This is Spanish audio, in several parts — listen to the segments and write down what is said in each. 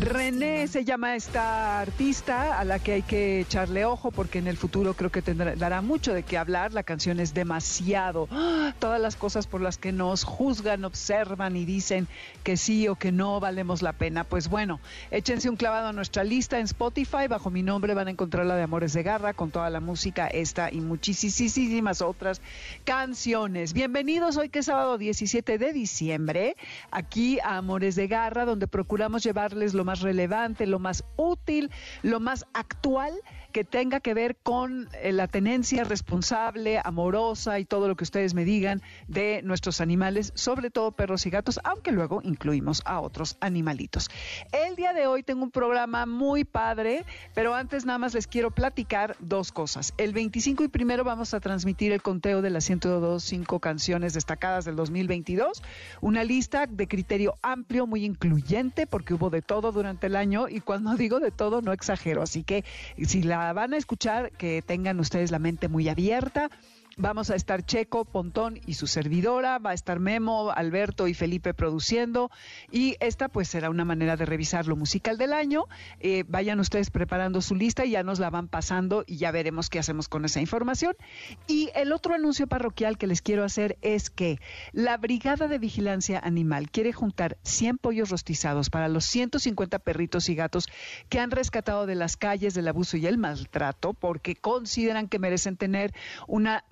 René se llama esta artista a la que hay que echarle ojo porque en el futuro creo que tendrá, dará mucho de qué hablar. La canción es demasiado. ¡Ah! Todas las cosas por las que nos juzgan, observan y dicen que sí o que no valemos la pena. Pues bueno, échense un clavado a nuestra lista en Spotify. Bajo mi nombre van a encontrar la de Amores de Garra con toda la música, esta y muchísimas otras canciones. Bienvenidos hoy que es sábado 17 de diciembre, aquí a Amores de Garra, donde procuramos llevarles lo más relevante, lo más útil, lo más actual que tenga que ver con eh, la tenencia responsable, amorosa y todo lo que ustedes me digan de nuestros animales, sobre todo perros y gatos, aunque luego incluimos a otros animalitos. El día de hoy tengo un programa muy padre, pero antes nada más les quiero platicar dos cosas. El 25 y primero vamos a transmitir el conteo de las 102.5 canciones destacadas del 2022, una lista de criterio amplio, muy incluyente, porque hubo de todo durante el año y cuando digo de todo no exagero, así que si la van a escuchar, que tengan ustedes la mente muy abierta Vamos a estar Checo, Pontón y su servidora, va a estar Memo, Alberto y Felipe produciendo y esta pues será una manera de revisar lo musical del año. Eh, vayan ustedes preparando su lista y ya nos la van pasando y ya veremos qué hacemos con esa información. Y el otro anuncio parroquial que les quiero hacer es que la Brigada de Vigilancia Animal quiere juntar 100 pollos rostizados para los 150 perritos y gatos que han rescatado de las calles del abuso y el maltrato porque consideran que merecen tener una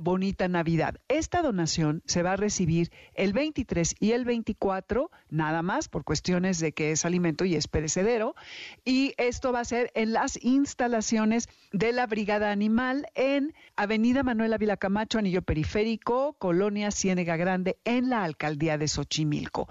Navidad. Esta donación se va a recibir el 23 y el 24, nada más por cuestiones de que es alimento y es perecedero. Y esto va a ser en las instalaciones de la Brigada Animal en Avenida Manuel Ávila Camacho, Anillo Periférico, Colonia Ciénega Grande, en la Alcaldía de Xochimilco.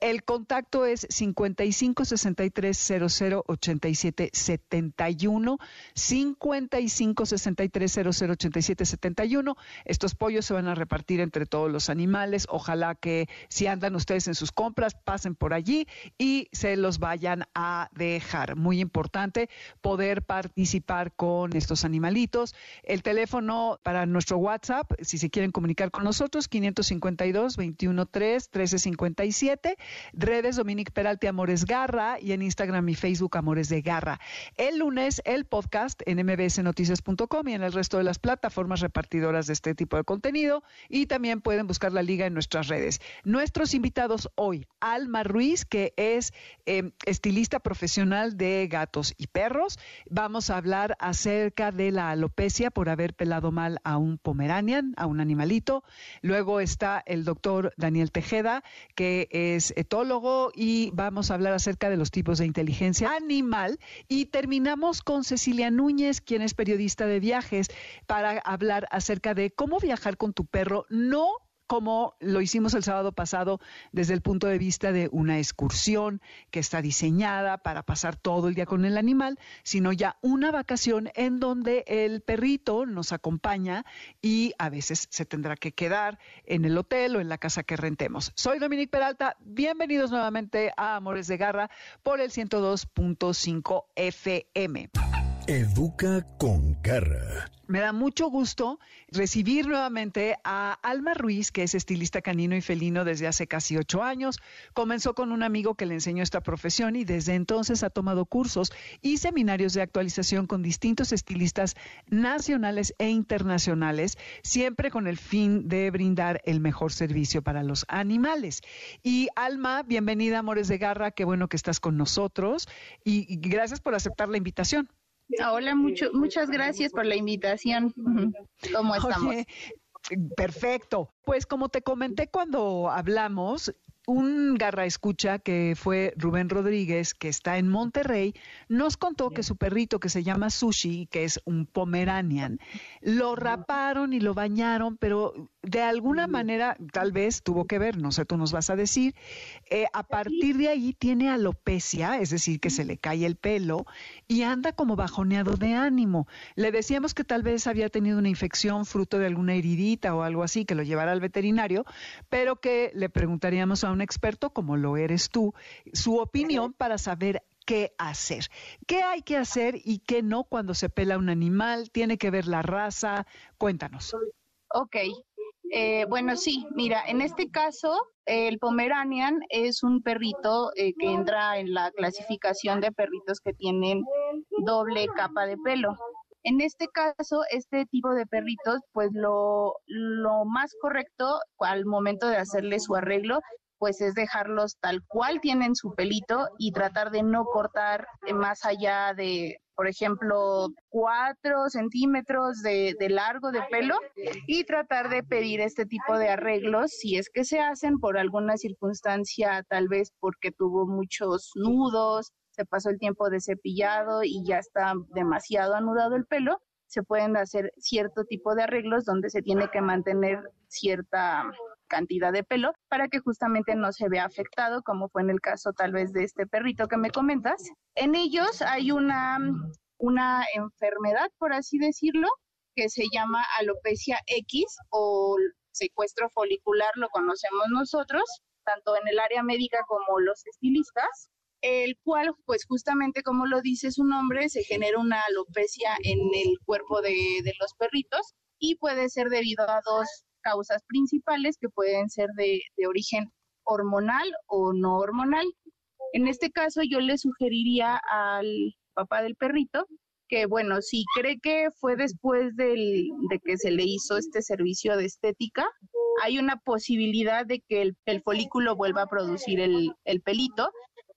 El contacto es 55 63 00 87 71, 55 63 00 87 71. Estos pollos se van a repartir entre todos los animales. Ojalá que si andan ustedes en sus compras, pasen por allí y se los vayan a dejar. Muy importante poder participar con estos animalitos. El teléfono para nuestro WhatsApp, si se quieren comunicar con nosotros, 552 213 1357. Redes Dominique Peralte Amores Garra y en Instagram y Facebook Amores de Garra. El lunes el podcast en mbsnoticias.com y en el resto de las plataformas repartidoras de este tipo de contenido y también pueden buscar la liga en nuestras redes. Nuestros invitados hoy, Alma Ruiz, que es em, estilista profesional de gatos y perros. Vamos a hablar acerca de la alopecia por haber pelado mal a un pomeranian, a un animalito. Luego está el doctor Daniel Tejeda, que es etólogo y vamos a hablar acerca de los tipos de inteligencia animal. Y terminamos con Cecilia Núñez, quien es periodista de viajes, para hablar acerca de cómo viajar con tu perro, no como lo hicimos el sábado pasado desde el punto de vista de una excursión que está diseñada para pasar todo el día con el animal, sino ya una vacación en donde el perrito nos acompaña y a veces se tendrá que quedar en el hotel o en la casa que rentemos. Soy Dominique Peralta, bienvenidos nuevamente a Amores de Garra por el 102.5 FM. Educa con garra. Me da mucho gusto recibir nuevamente a Alma Ruiz, que es estilista canino y felino desde hace casi ocho años. Comenzó con un amigo que le enseñó esta profesión y desde entonces ha tomado cursos y seminarios de actualización con distintos estilistas nacionales e internacionales, siempre con el fin de brindar el mejor servicio para los animales. Y Alma, bienvenida, Amores de Garra, qué bueno que estás con nosotros y gracias por aceptar la invitación. Hola, mucho, muchas gracias por la invitación. ¿Cómo estamos? perfecto. Pues como te comenté cuando hablamos, un garra escucha que fue Rubén Rodríguez, que está en Monterrey, nos contó que su perrito que se llama Sushi, que es un Pomeranian, lo raparon y lo bañaron, pero de alguna manera tal vez tuvo que ver, no sé, tú nos vas a decir, eh, a partir de ahí tiene alopecia, es decir, que se le cae el pelo y anda como bajoneado de ánimo. Le decíamos que tal vez había tenido una infección fruto de alguna heridita o algo así, que lo llevara al veterinario, pero que le preguntaríamos a un experto, como lo eres tú, su opinión para saber qué hacer. ¿Qué hay que hacer y qué no cuando se pela un animal? ¿Tiene que ver la raza? Cuéntanos. Ok, Eh, bueno, sí, mira, en este caso, el Pomeranian es un perrito eh, que entra en la clasificación de perritos que tienen doble capa de pelo. En este caso, este tipo de perritos, pues lo, lo más correcto al momento de hacerle su arreglo pues es dejarlos tal cual tienen su pelito y tratar de no cortar más allá de, por ejemplo, cuatro centímetros de, de, largo de pelo y tratar de pedir este tipo de arreglos si es que se hacen por alguna circunstancia, tal vez porque tuvo muchos nudos, se pasó el tiempo de cepillado y ya está demasiado anudado el pelo, se pueden hacer cierto tipo de arreglos donde se tiene que mantener cierta cantidad de pelo para que justamente no se vea afectado, como fue en el caso tal vez de este perrito que me comentas. En ellos hay una, una enfermedad, por así decirlo, que se llama alopecia X o secuestro folicular, lo conocemos nosotros, tanto en el área médica como los estilistas, el cual, pues justamente como lo dice su nombre, se genera una alopecia en el cuerpo de, de los perritos y puede ser debido a dos causas principales que pueden ser de, origen hormonal o no hormonal. En este caso yo le sugeriría al papá del perrito que, bueno, si cree que fue después del, de que se le hizo este servicio de estética, hay una posibilidad de que el, el folículo vuelva a producir el, el pelito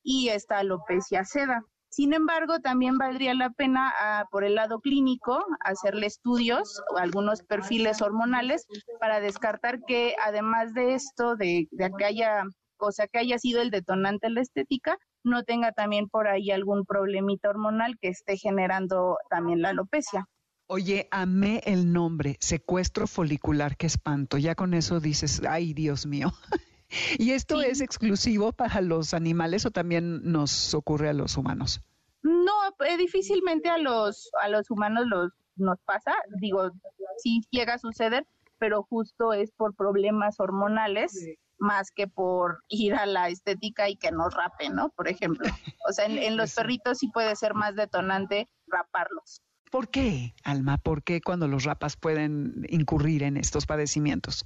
y esta alopecia ceda. Sin embargo, también valdría la pena ah, por el lado clínico hacerle estudios o algunos perfiles hormonales para descartar que además de esto, de, que haya, cosa que haya sido el detonante de la estética, no tenga también por ahí algún problemita hormonal que esté generando también la alopecia. Oye, amé el nombre, secuestro folicular, qué espanto. Ya con eso dices, ay Dios mío. ¿Y esto es exclusivo para los animales o también nos ocurre a los humanos? No, eh, difícilmente a los, a los humanos los, nos pasa. Digo, sí llega a suceder, pero justo es por problemas hormonales más que por ir a la estética y que nos rapen, ¿no? Por ejemplo. O sea, en, los perritos sí puede ser más detonante raparlos. ¿Por qué, Alma? ¿Por qué cuando los rapas pueden incurrir en estos padecimientos?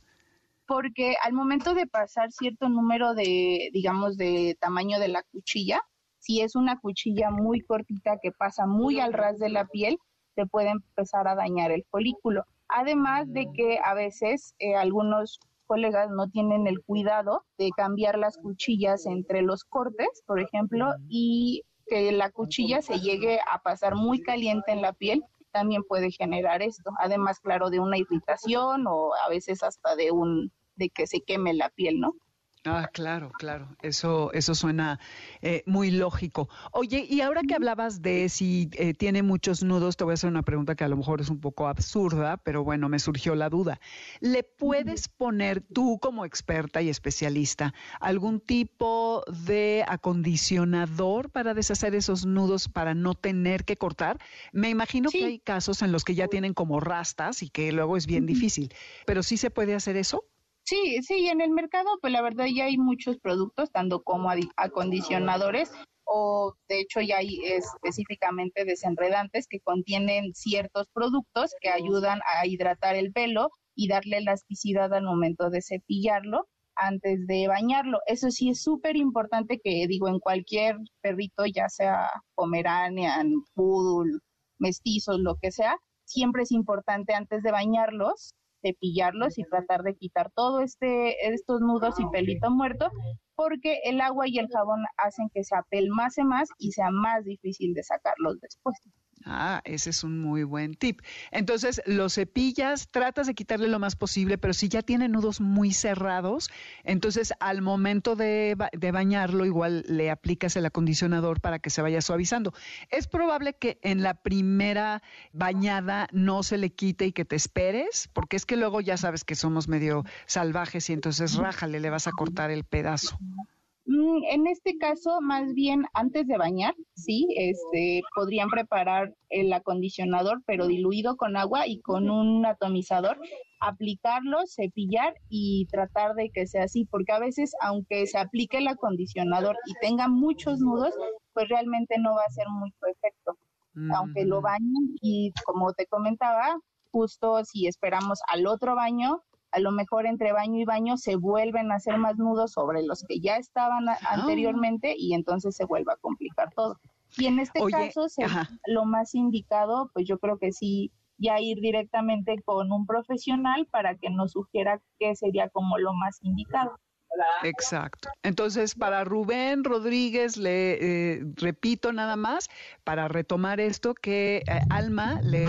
Porque al momento de pasar cierto número de, digamos, de tamaño de la cuchilla, si es una cuchilla muy cortita que pasa muy al ras de la piel, se puede empezar a dañar el folículo. Además de que a veces eh, algunos colegas no tienen el cuidado de cambiar las cuchillas entre los cortes, por ejemplo, y que la cuchilla se llegue a pasar muy caliente en la piel también puede generar esto. Además, claro, de una irritación o a veces hasta de un de que se queme la piel, ¿no? Ah, claro, claro. Eso, eso suena eh, muy lógico. Oye, y ahora que hablabas de si eh, tiene muchos nudos, te voy a hacer una pregunta que a lo mejor es un poco absurda, pero bueno, me surgió la duda. ¿Le puedes poner tú como experta y especialista algún tipo de acondicionador para deshacer esos nudos para no tener que cortar? Me imagino que hay casos en los que ya tienen como rastas y que luego es bien difícil, pero ¿sí se puede hacer eso? Sí, sí, en el mercado, pues la verdad ya hay muchos productos, tanto como acondicionadores o de hecho ya hay específicamente desenredantes que contienen ciertos productos que ayudan a hidratar el pelo y darle elasticidad al momento de cepillarlo antes de bañarlo. Eso sí es súper importante que digo en cualquier perrito, ya sea pomeranian, poodle, mestizos, lo que sea, siempre es importante antes de bañarlos cepillarlos y tratar de quitar todo este estos nudos y pelito muerto porque el agua y el jabón hacen que se apelmase más y sea más difícil de sacarlos después. Ah, ese es un muy buen tip. Entonces, los cepillas, tratas de quitarle lo más posible, pero si ya tiene nudos muy cerrados, entonces al momento de, de, bañarlo, igual le aplicas el acondicionador para que se vaya suavizando. Es probable que en la primera bañada no se le quite y que te esperes, porque es que luego ya sabes que somos medio salvajes y entonces rájale, le vas a cortar el pedazo. Mm, en este caso, más bien antes de bañar, sí, este, podrían preparar el acondicionador, pero diluido con agua y con un atomizador, aplicarlo, cepillar y tratar de que sea así, porque a veces, aunque se aplique el acondicionador y tenga muchos nudos, pues realmente no va a ser muy perfecto. Aunque lo bañen y como te comentaba, justo si esperamos al otro baño, a lo mejor entre baño y baño se vuelven a hacer más nudos sobre los que ya estaban ah. anteriormente y entonces se vuelve a complicar todo. Y en este caso, lo más indicado, pues yo creo que sí, ya ir directamente con un profesional para que nos sugiera qué sería como lo más indicado. Exacto. Entonces, para Rubén Rodríguez, le eh, repito nada más, para retomar esto, que eh, Alma le,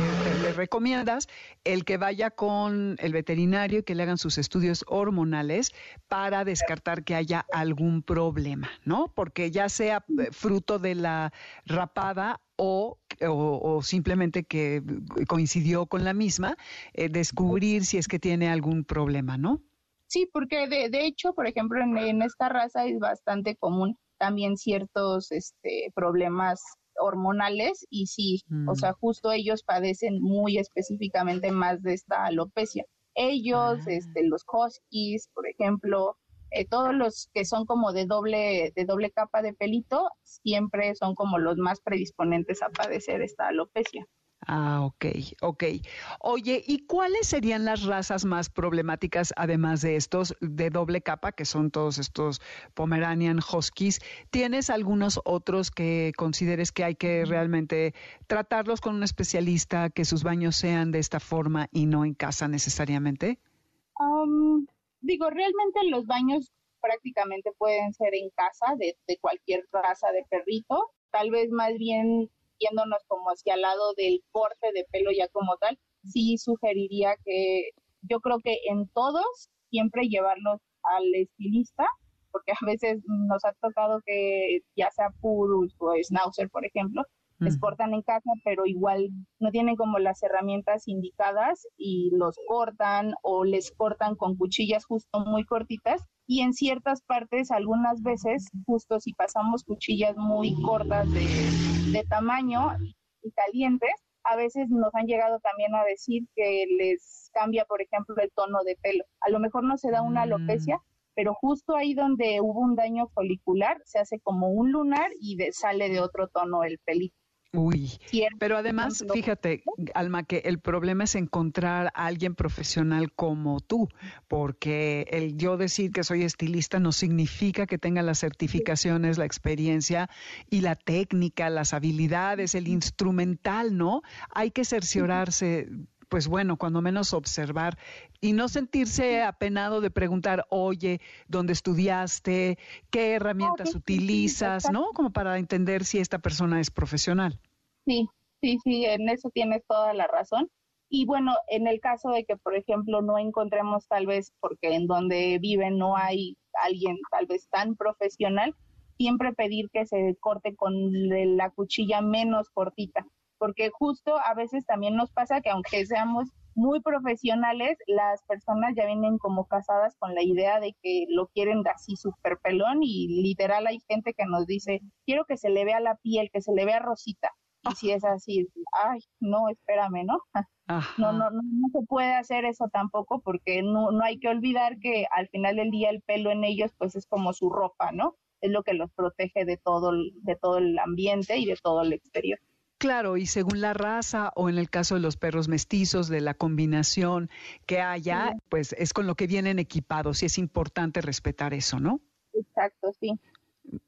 recomiendas el que vaya con el veterinario y que le hagan sus estudios hormonales para descartar que haya algún problema, ¿no? Porque ya sea eh, fruto de la rapada o, o, simplemente que coincidió con la misma, descubrir si es que tiene algún problema, ¿no? Sí, porque de, de hecho, por ejemplo, en, esta raza es bastante común también ciertos este, problemas hormonales y sí, o sea, mm. justo ellos padecen muy específicamente más de esta alopecia. Ellos, ah. este, los huskies, por ejemplo, eh, todos los que son como de doble, de doble capa de pelito, siempre son como los más predisponentes a padecer esta alopecia. Ah, ok, ok. Oye, ¿y cuáles serían las razas más problemáticas, además de estos de doble capa, que son todos estos Pomeranian Huskies? ¿Tienes algunos otros que consideres que hay que realmente tratarlos con un especialista, que sus baños sean de esta forma y no en casa necesariamente? digo, realmente los baños prácticamente pueden ser en casa de, de cualquier raza de perrito. Tal vez más bien yéndonos como hacia el lado del corte de pelo ya como tal, sí sugeriría que yo creo que en todos siempre llevarlos al estilista, porque a veces nos ha tocado que ya sea Purus o Schnauzer, por ejemplo, les cortan en casa, pero igual no tienen como las herramientas indicadas y los cortan o les cortan con cuchillas justo muy cortitas y en ciertas partes algunas veces justo si pasamos cuchillas muy cortas de, de tamaño y calientes a veces nos han llegado también a decir que les cambia, por ejemplo, el tono de pelo. A lo mejor no se da una alopecia, mm. pero justo ahí donde hubo un daño folicular se hace como un lunar y sale de otro tono el pelito. Uy, pero además, fíjate, Alma, que el problema es encontrar a alguien profesional como tú, porque el yo decir que soy estilista no significa que tenga las certificaciones, la experiencia y la técnica, las habilidades, el instrumental, ¿no? Hay que cerciorarse pues bueno, cuando menos observar y no sentirse apenado de preguntar, oye, ¿dónde estudiaste? ¿Qué herramientas utilizas? ¿No? Como para entender si esta persona es profesional. Sí, sí, sí, en eso tienes toda la razón. Y bueno, en el caso de que, por ejemplo, no encontremos tal vez, porque en donde viven no hay alguien tal vez tan profesional, siempre pedir que se corte con la cuchilla menos cortita porque justo a veces también nos pasa que aunque seamos muy profesionales, las personas ya vienen como casadas con la idea de que lo quieren así súper pelón y literal hay gente que nos dice, quiero que se le vea la piel, que se le vea rosita. Y si es así, ay, no, espérame, ¿no? No, no, no, no, se puede hacer eso tampoco porque no, no hay que olvidar que al final del día el pelo en ellos pues es como su ropa, ¿no? Es lo que los protege de todo, de todo el ambiente y de todo el exterior. Claro, y según la raza o en el caso de los perros mestizos, de la combinación que haya, pues es con lo que vienen equipados y es importante respetar eso, ¿no? Exacto, sí.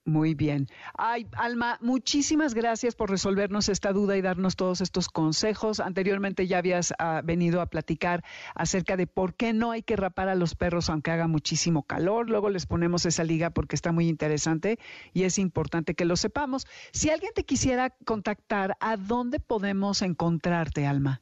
Muy bien. Ay, Alma, muchísimas gracias por resolvernos esta duda y darnos todos estos consejos. Anteriormente ya habías ah, venido a platicar acerca de por qué no hay que rapar a los perros aunque haga muchísimo calor. Luego les ponemos esa liga porque está muy interesante y es importante que lo sepamos. Si alguien te quisiera contactar, ¿a dónde podemos encontrarte, Alma?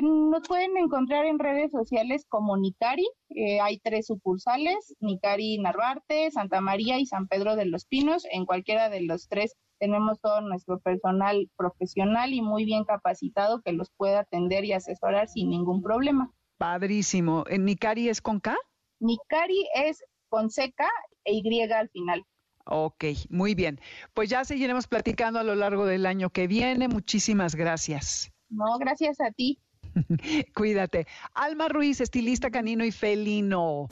Nos pueden encontrar en redes sociales como Nicari. Eh, hay tres sucursales, Nicari Narvarte, Santa María y San Pedro de los Pinos. En cualquiera de los tres tenemos todo nuestro personal profesional y muy bien capacitado que los pueda atender y asesorar sin ningún problema. Padrísimo. ¿En Nicari es con K? Nicari es con CK e Y al final. Ok, muy bien. Pues ya seguiremos platicando a lo largo del año que viene. Muchísimas gracias. No, gracias a ti. Cuídate. Alma Ruiz, estilista canino y felino.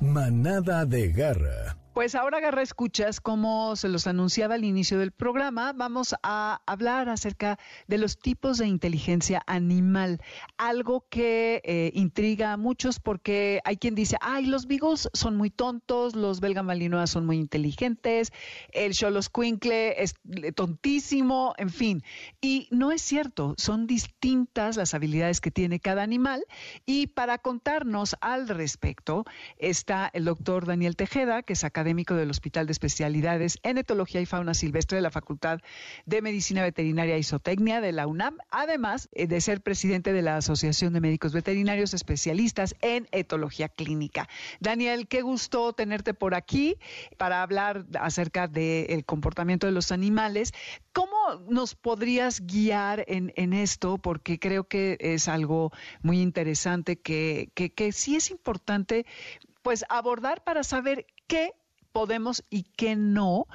Manada de garra Pues ahora agarra escuchas, como se los anunciaba al inicio del programa, vamos a hablar acerca de los tipos de inteligencia animal, algo que eh, intriga a muchos porque hay quien dice, ay, los vigos son muy tontos, los belga malinois son muy inteligentes, el Xoloscuincle es tontísimo, en fin. Y no es cierto, son distintas las habilidades que tiene cada animal y para contarnos al respecto está el doctor Daniel Tejeda, que es académico del Hospital de Especialidades en Etología y Fauna Silvestre de la Facultad de Medicina Veterinaria y Zootecnia de la UNAM, además eh, de ser presidente de la Asociación de Médicos Veterinarios Especialistas en Etología Clínica. Daniel, qué gusto tenerte por aquí para hablar acerca del comportamiento de los animales. ¿Cómo nos podrías guiar en, esto? Porque creo que es algo muy interesante que, que sí es importante pues abordar para saber qué podemos y qué no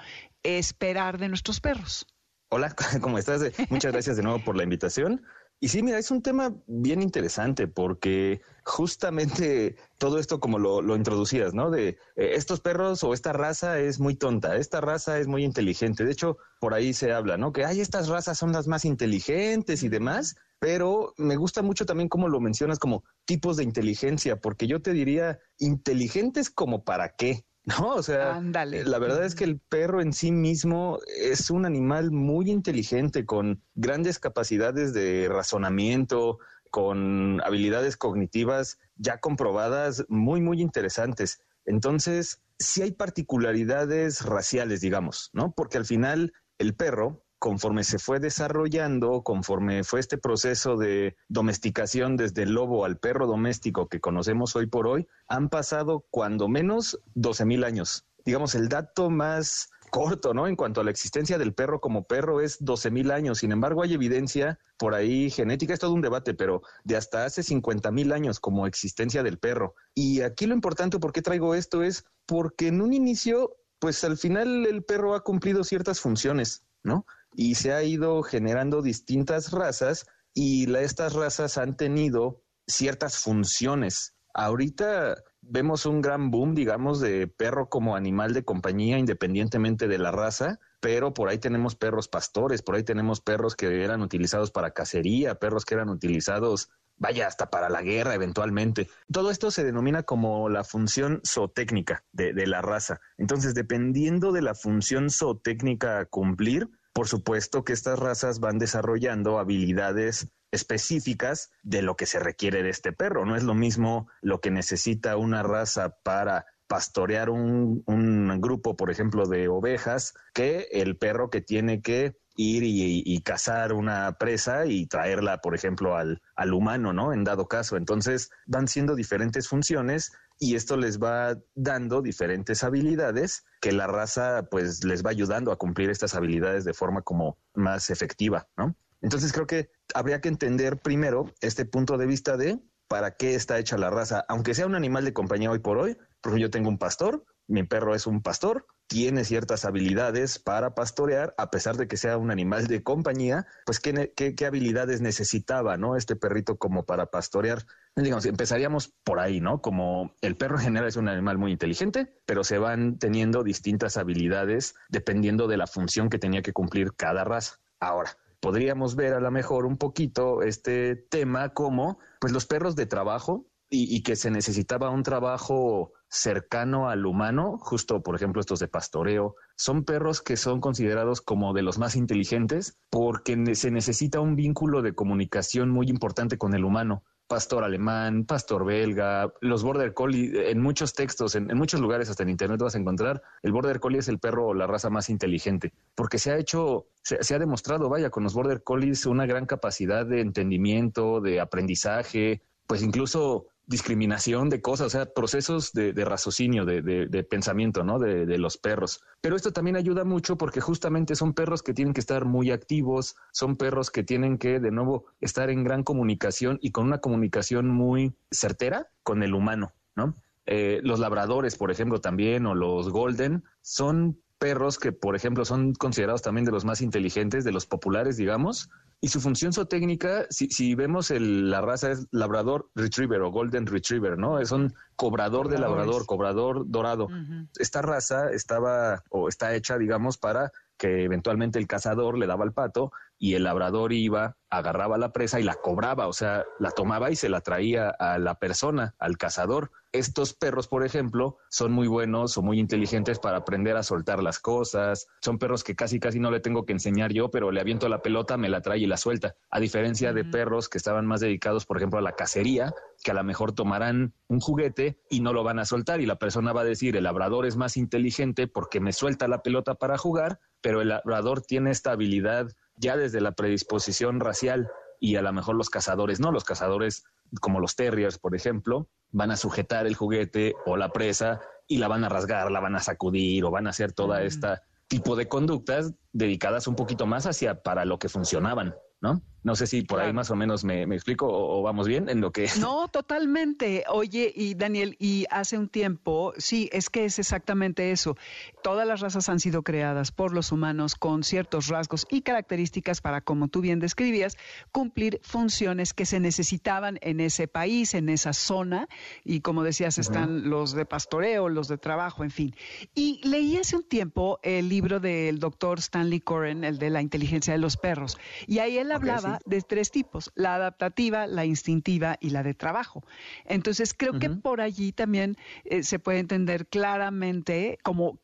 esperar de nuestros perros. Hola, ¿cómo estás? Muchas gracias de nuevo por la invitación. Y sí, mira, es un tema bien interesante porque justamente todo esto como lo, introducías, ¿no? De eh, estos perros o esta raza es muy tonta, esta raza es muy inteligente. De hecho, por ahí se habla, ¿no? Que hay estas razas son las más inteligentes y demás, pero me gusta mucho también cómo lo mencionas como tipos de inteligencia, porque yo te diría inteligentes como para qué. No, o sea, la verdad es que el perro en sí mismo es un animal muy inteligente, con grandes capacidades de razonamiento, con habilidades cognitivas ya comprobadas muy, muy interesantes. Entonces, sí hay particularidades raciales, digamos, ¿no? Porque al final el perro conforme se fue desarrollando, conforme fue este proceso de domesticación desde el lobo al perro doméstico que conocemos hoy por hoy, han pasado cuando menos 12 mil años. Digamos, el dato más corto, ¿no? En cuanto a la existencia del perro como perro es 12 mil años. Sin embargo, hay evidencia por ahí genética, es todo un debate, pero de hasta hace 50 mil años como existencia del perro. Y aquí lo importante, ¿por qué traigo esto? Es porque en un inicio, pues al final el perro ha cumplido ciertas funciones, ¿no? Y se ha ido generando distintas razas y estas razas han tenido ciertas funciones. Ahorita vemos un gran boom, digamos, de perro como animal de compañía independientemente de la raza, pero por ahí tenemos perros pastores, por ahí tenemos perros que eran utilizados para cacería, perros que eran utilizados, vaya, hasta para la guerra eventualmente. Todo esto se denomina como la función zootécnica de, de la raza. Entonces, dependiendo de la función zootécnica a cumplir, por supuesto que estas razas van desarrollando habilidades específicas de lo que se requiere de este perro. No es lo mismo lo que necesita una raza para pastorear un, grupo, por ejemplo, de ovejas, que el perro que tiene que ir y, cazar una presa y traerla, por ejemplo, al, al humano, ¿no? En dado caso. Entonces, van siendo diferentes funciones y esto les va dando diferentes habilidades que la raza pues les va ayudando a cumplir estas habilidades de forma como más efectiva, ¿no? Entonces creo que habría que entender primero este punto de vista de para qué está hecha la raza, aunque sea un animal de compañía hoy por hoy, porque yo tengo un pastor, mi perro es un pastor, tiene ciertas habilidades para pastorear, a pesar de que sea un animal de compañía, pues qué, qué, habilidades necesitaba, ¿no? Este perrito como para pastorear. Digamos, empezaríamos por ahí, ¿no? Como el perro en general es un animal muy inteligente, pero se van teniendo distintas habilidades dependiendo de la función que tenía que cumplir cada raza. Ahora, podríamos ver a lo mejor un poquito este tema como, pues los perros de trabajo y, y que se necesitaba un trabajo cercano al humano, justo por ejemplo estos de pastoreo, son perros que son considerados como de los más inteligentes porque se necesita un vínculo de comunicación muy importante con el humano. Pastor alemán, pastor belga, los border collie, en muchos textos, en, muchos lugares, hasta en internet vas a encontrar, el border collie es el perro o la raza más inteligente, porque se ha hecho, se, se ha demostrado, vaya, con los border collies una gran capacidad de entendimiento, de aprendizaje, pues incluso discriminación de cosas, o sea, procesos de, raciocinio, de, pensamiento, ¿no? De, los perros. Pero esto también ayuda mucho porque justamente son perros que tienen que estar muy activos, son perros que tienen que, de nuevo, estar en gran comunicación y con una comunicación muy certera con el humano, ¿no? Eh, los labradores, por ejemplo, también, o los golden, son perros que, por ejemplo, son considerados también de los más inteligentes, de los populares, digamos, y su función zootécnica, si, si vemos el, la raza es labrador retriever o golden retriever, ¿no? Es un cobrador de labrador, cobrador dorado. Esta raza estaba o está hecha, digamos, para que eventualmente el cazador le daba el pato y el labrador iba, agarraba la presa y la cobraba, o sea, la tomaba y se la traía a la persona, al cazador. Estos perros, por ejemplo, son muy buenos o muy inteligentes para aprender a soltar las cosas. Son perros que casi casi no le tengo que enseñar yo, pero le aviento la pelota, me la trae y la suelta. A diferencia de perros que estaban más dedicados, por ejemplo, a la cacería, que a lo mejor tomarán un juguete y no lo van a soltar y la persona va a decir, el labrador es más inteligente porque me suelta la pelota para jugar, pero el labrador tiene esta habilidad ya desde la predisposición racial y a lo mejor los cazadores no, los cazadores como los terriers, por ejemplo, van a sujetar el juguete o la presa y la van a rasgar, la van a sacudir o van a hacer toda mm. esta tipo de conductas dedicadas un poquito más hacia para lo que funcionaban, ¿no? No sé si por ahí más o menos me, explico o, vamos bien en lo que... No, totalmente. Oye, y Daniel, y hace un tiempo, sí, es que es exactamente eso. Todas las razas han sido creadas por los humanos con ciertos rasgos y características para, como tú bien describías, cumplir funciones que se necesitaban en ese país, en esa zona. Y como decías, están los de pastoreo, los de trabajo, en fin. Y leí hace un tiempo el libro del doctor Stanley Coren, el de la inteligencia de los perros. Y ahí él hablaba de tres tipos, la adaptativa, la instintiva y la de trabajo. Entonces, creo que por allí también eh, se puede entender claramente como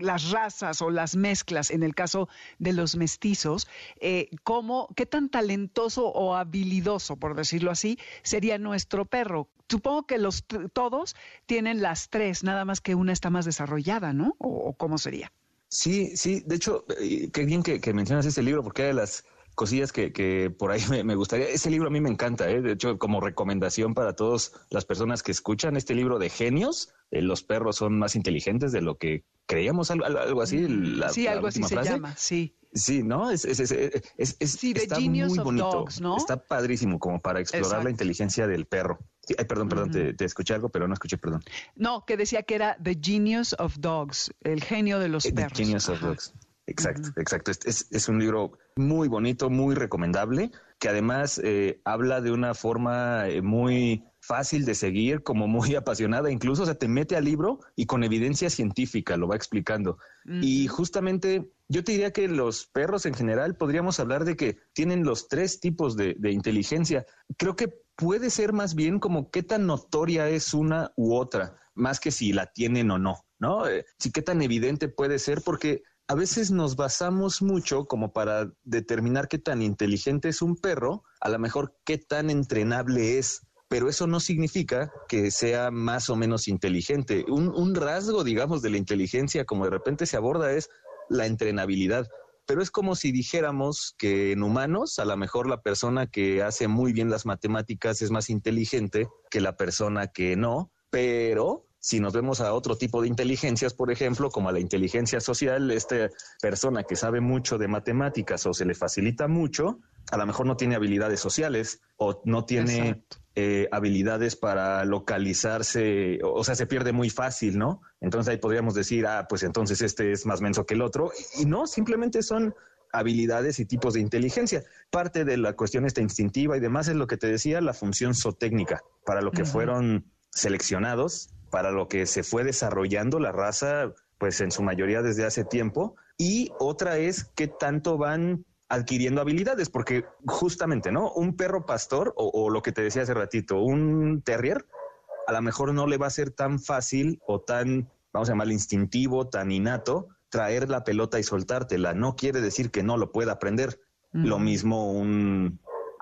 las razas o las mezclas, en el caso de los mestizos, eh, cómo, qué tan talentoso o habilidoso, por decirlo así, sería nuestro perro. Supongo que los todos tienen las tres, nada más que una está más desarrollada, ¿no? ¿O, cómo sería? Sí, sí, de hecho, eh, qué bien que, que mencionas este libro, porque de las cosillas que, que por ahí me, gustaría. Ese libro a mí me encanta, ¿eh? de hecho, como recomendación para todas las personas que escuchan este libro de genios, eh, los perros son más inteligentes de lo que creíamos, algo, así. La, sí, algo así se llama, sí. Sí, ¿no? Es, es, es, está muy bonito. Está padrísimo como para explorar la inteligencia del perro. ay, perdón, perdón, te, escuché algo, pero no escuché, perdón. No, que decía que era The Genius of Dogs, el genio de los eh, perros. The Genius of Dogs. Exacto, exacto. Es, es, un libro muy bonito, muy recomendable, que además eh, habla de una forma eh, muy fácil de seguir, como muy apasionada, incluso se te mete al libro y con evidencia científica lo va explicando. Y justamente yo te diría que los perros en general podríamos hablar de que tienen los tres tipos de, de inteligencia. Creo que puede ser más bien como qué tan notoria es una u otra, más que si la tienen o no, ¿no? Eh, sí, qué tan evidente puede ser, porque a veces nos basamos mucho como para determinar qué tan inteligente es un perro, a lo mejor qué tan entrenable es, pero eso no significa que sea más o menos inteligente. Un, rasgo, digamos, de la inteligencia, como de repente se aborda, es la entrenabilidad. Pero es como si dijéramos que en humanos, a lo mejor la persona que hace muy bien las matemáticas es más inteligente que la persona que no, pero si nos vemos a otro tipo de inteligencias, por ejemplo, como a la inteligencia social, esta persona que sabe mucho de matemáticas o se le facilita mucho, a lo mejor no tiene habilidades sociales o no tiene eh, habilidades para localizarse, o, sea, se pierde muy fácil, ¿no? Entonces ahí podríamos decir, ah, pues entonces este es más menso que el otro. Y no, simplemente son habilidades y tipos de inteligencia. Parte de la cuestión esta instintiva y demás es lo que te decía, la función zootécnica, para lo que fueron seleccionados para lo que se fue desarrollando la raza, pues en su mayoría desde hace tiempo. Y otra es qué tanto van adquiriendo habilidades, porque justamente, ¿no? Un perro pastor o, lo que te decía hace ratito, un terrier, a lo mejor no le va a ser tan fácil o tan, vamos a llamarlo instintivo, tan innato, traer la pelota y soltártela. No quiere decir que no lo pueda aprender. Lo mismo un,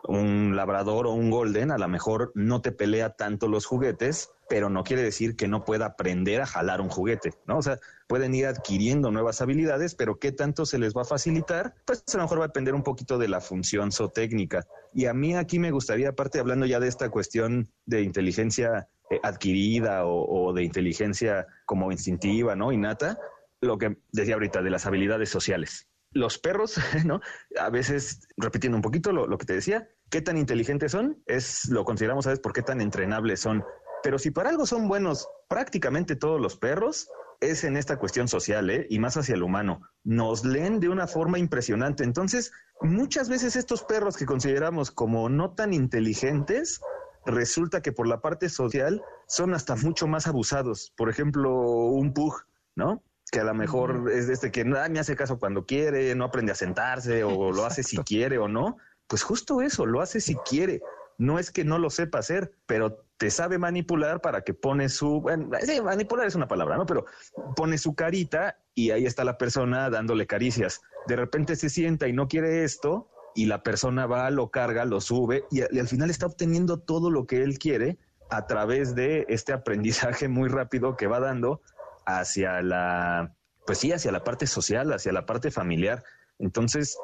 un labrador o un golden, a lo mejor no te pelea tanto los juguetes, pero no quiere decir que no pueda aprender a jalar un juguete, ¿no? O sea, pueden ir adquiriendo nuevas habilidades, pero qué tanto se les va a facilitar, pues a lo mejor va a depender un poquito de la función zootécnica. Y a mí aquí me gustaría, aparte hablando ya de esta cuestión de inteligencia eh, adquirida o, o, de inteligencia como instintiva, ¿no? Innata, lo que decía ahorita de las habilidades sociales los perros, ¿no? A veces, repitiendo un poquito lo, que te decía, qué tan inteligentes son, es lo consideramos a veces por qué tan entrenables son. Pero si para algo son buenos prácticamente todos los perros, es en esta cuestión social, ¿eh? y más hacia el humano. Nos leen de una forma impresionante. Entonces, muchas veces estos perros que consideramos como no tan inteligentes, resulta que por la parte social son hasta mucho más abusados. Por ejemplo, un pug, ¿no? Que a lo mejor es de este que nada me hace caso cuando quiere, no aprende a sentarse o lo hace si quiere o no. Pues justo eso, lo hace si quiere. No es que no lo sepa hacer, pero te sabe manipular para que pone su, bueno, manipular es una palabra, ¿no? Pero pone su carita y ahí está la persona dándole caricias. De repente se sienta y no quiere esto y la persona va, lo carga, lo sube y, al final está obteniendo todo lo que él quiere a través de este aprendizaje muy rápido que va dando hacia la, pues sí, hacia la parte social, hacia la parte familiar. Entonces,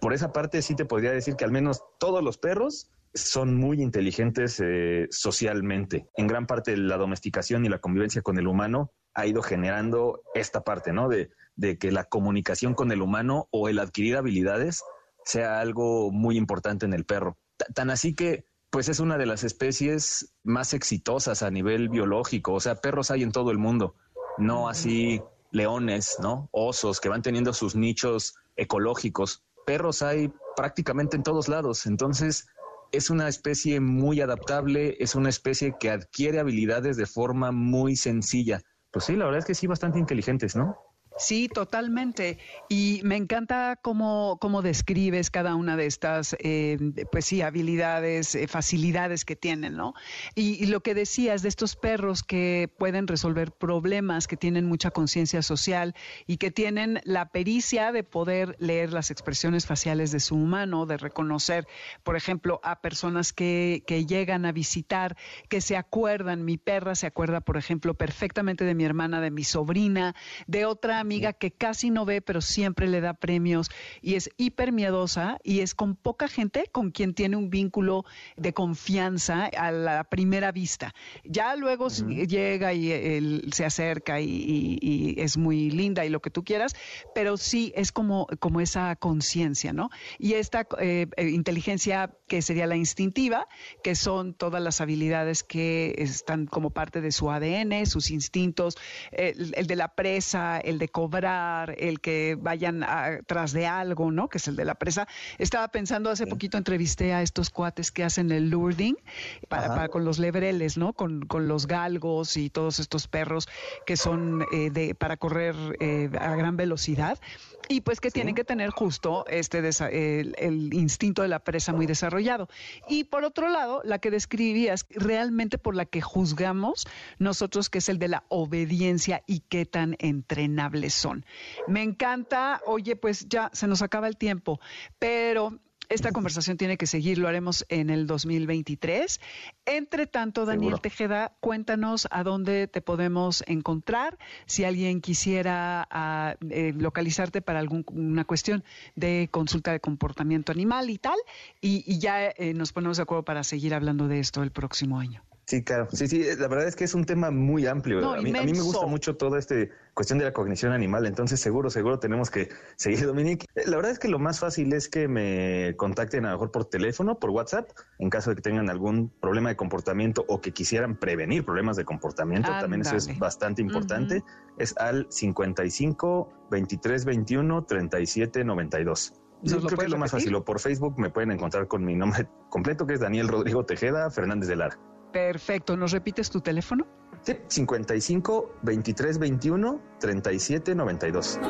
por esa parte sí te podría decir que al menos todos los perros son muy inteligentes eh, socialmente. En gran parte la domesticación y la convivencia con el humano ha ido generando esta parte, ¿no? De, de que la comunicación con el humano o el adquirir habilidades sea algo muy importante en el perro. tan así que, pues es una de las especies más exitosas a nivel biológico. O sea, perros hay en todo el mundo, no así leones, ¿no? Osos que van teniendo sus nichos ecológicos. Perros hay prácticamente en todos lados. Entonces, es una especie muy adaptable, es una especie que adquiere habilidades de forma muy sencilla. Pues sí, la verdad es que sí, bastante inteligentes, ¿no? Sí, totalmente. Y me encanta cómo, cómo describes cada una de estas, eh, pues sí, habilidades, eh, facilidades que tienen, ¿no? Y, lo que decías de estos perros que pueden resolver problemas, que tienen mucha conciencia social y que tienen la pericia de poder leer las expresiones faciales de su humano, de reconocer, por ejemplo, a personas que, que llegan a visitar, que se acuerdan, mi perra se acuerda, por ejemplo, perfectamente de mi hermana, de mi sobrina, de otra amiga que casi no ve, pero siempre le da premios y es hiper miedosa y es con poca gente con quien tiene un vínculo de confianza a la primera vista. Ya luego llega y él se acerca y, es muy linda y lo que tú quieras, pero sí es como, como esa conciencia, ¿no? Y esta eh, eh, inteligencia que sería la instintiva, que son todas las habilidades que están como parte de su ADN, sus instintos, el, el de la presa, el de cobrar, el que vayan atrás de algo, ¿no? Que es el de la presa. Estaba pensando, hace poquito entrevisté a estos cuates que hacen el lurding para, con los lebreles, ¿no? Con, los galgos y todos estos perros que son eh, de, para correr eh, a gran velocidad y pues que tienen que tener justo este el, instinto de la presa muy desarrollado. Y por otro lado, la que describías, realmente por la que juzgamos nosotros, que es el de la obediencia y qué tan son. Me encanta, oye, pues ya se nos acaba el tiempo, pero esta conversación tiene que seguir, lo haremos en el 2023. Entre tanto, Daniel Tejeda, cuéntanos a dónde te podemos encontrar si alguien quisiera ah, eh, localizarte para alguna cuestión de consulta de comportamiento animal y tal, y, ya eh, nos ponemos de acuerdo para seguir hablando de esto el próximo año. Sí, claro. Sí, sí, la verdad es que es un tema muy amplio. a, mí, me gusta mucho toda esta cuestión de la cognición animal, entonces seguro, seguro tenemos que seguir, Dominique. La verdad es que lo más fácil es que me contacten a lo mejor por teléfono, por WhatsApp, en caso de que tengan algún problema de comportamiento o que quisieran prevenir problemas de comportamiento, también eso es bastante importante. Es al 55 23 21 37 92. Yo creo que es lo más fácil. O por Facebook me pueden encontrar con mi nombre completo, que es Daniel Rodrigo Tejeda Fernández de Lara. Perfecto. ¿Nos repites tu teléfono? Sí, 55 23 21 37 92.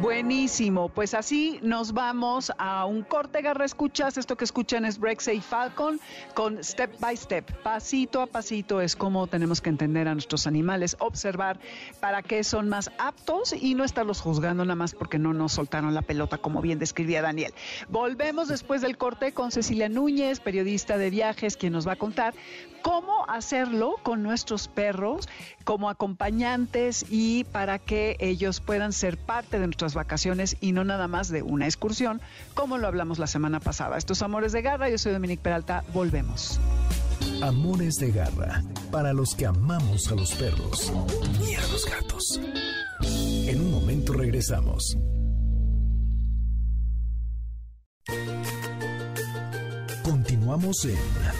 Buenísimo, pues así nos vamos a un corte, Garra Escuchas. Esto que escuchan es Brexay Falcon con Step by Step, pasito a pasito es como tenemos que entender a nuestros animales, observar para qué son más aptos y no estarlos juzgando nada más porque no nos soltaron la pelota, como bien describía Daniel. Volvemos después del corte con Cecilia Núñez, periodista de viajes, quien nos va a contar cómo hacerlo con nuestros perros como acompañantes y para que ellos puedan ser parte de nuestras vacaciones y no nada más de una excursión, como lo hablamos la semana pasada. Estos Amores de Garra, yo soy Dominique Peralta, volvemos. Amores de Garra, para los que amamos a los perros y a los gatos. En un momento regresamos. Continuamos en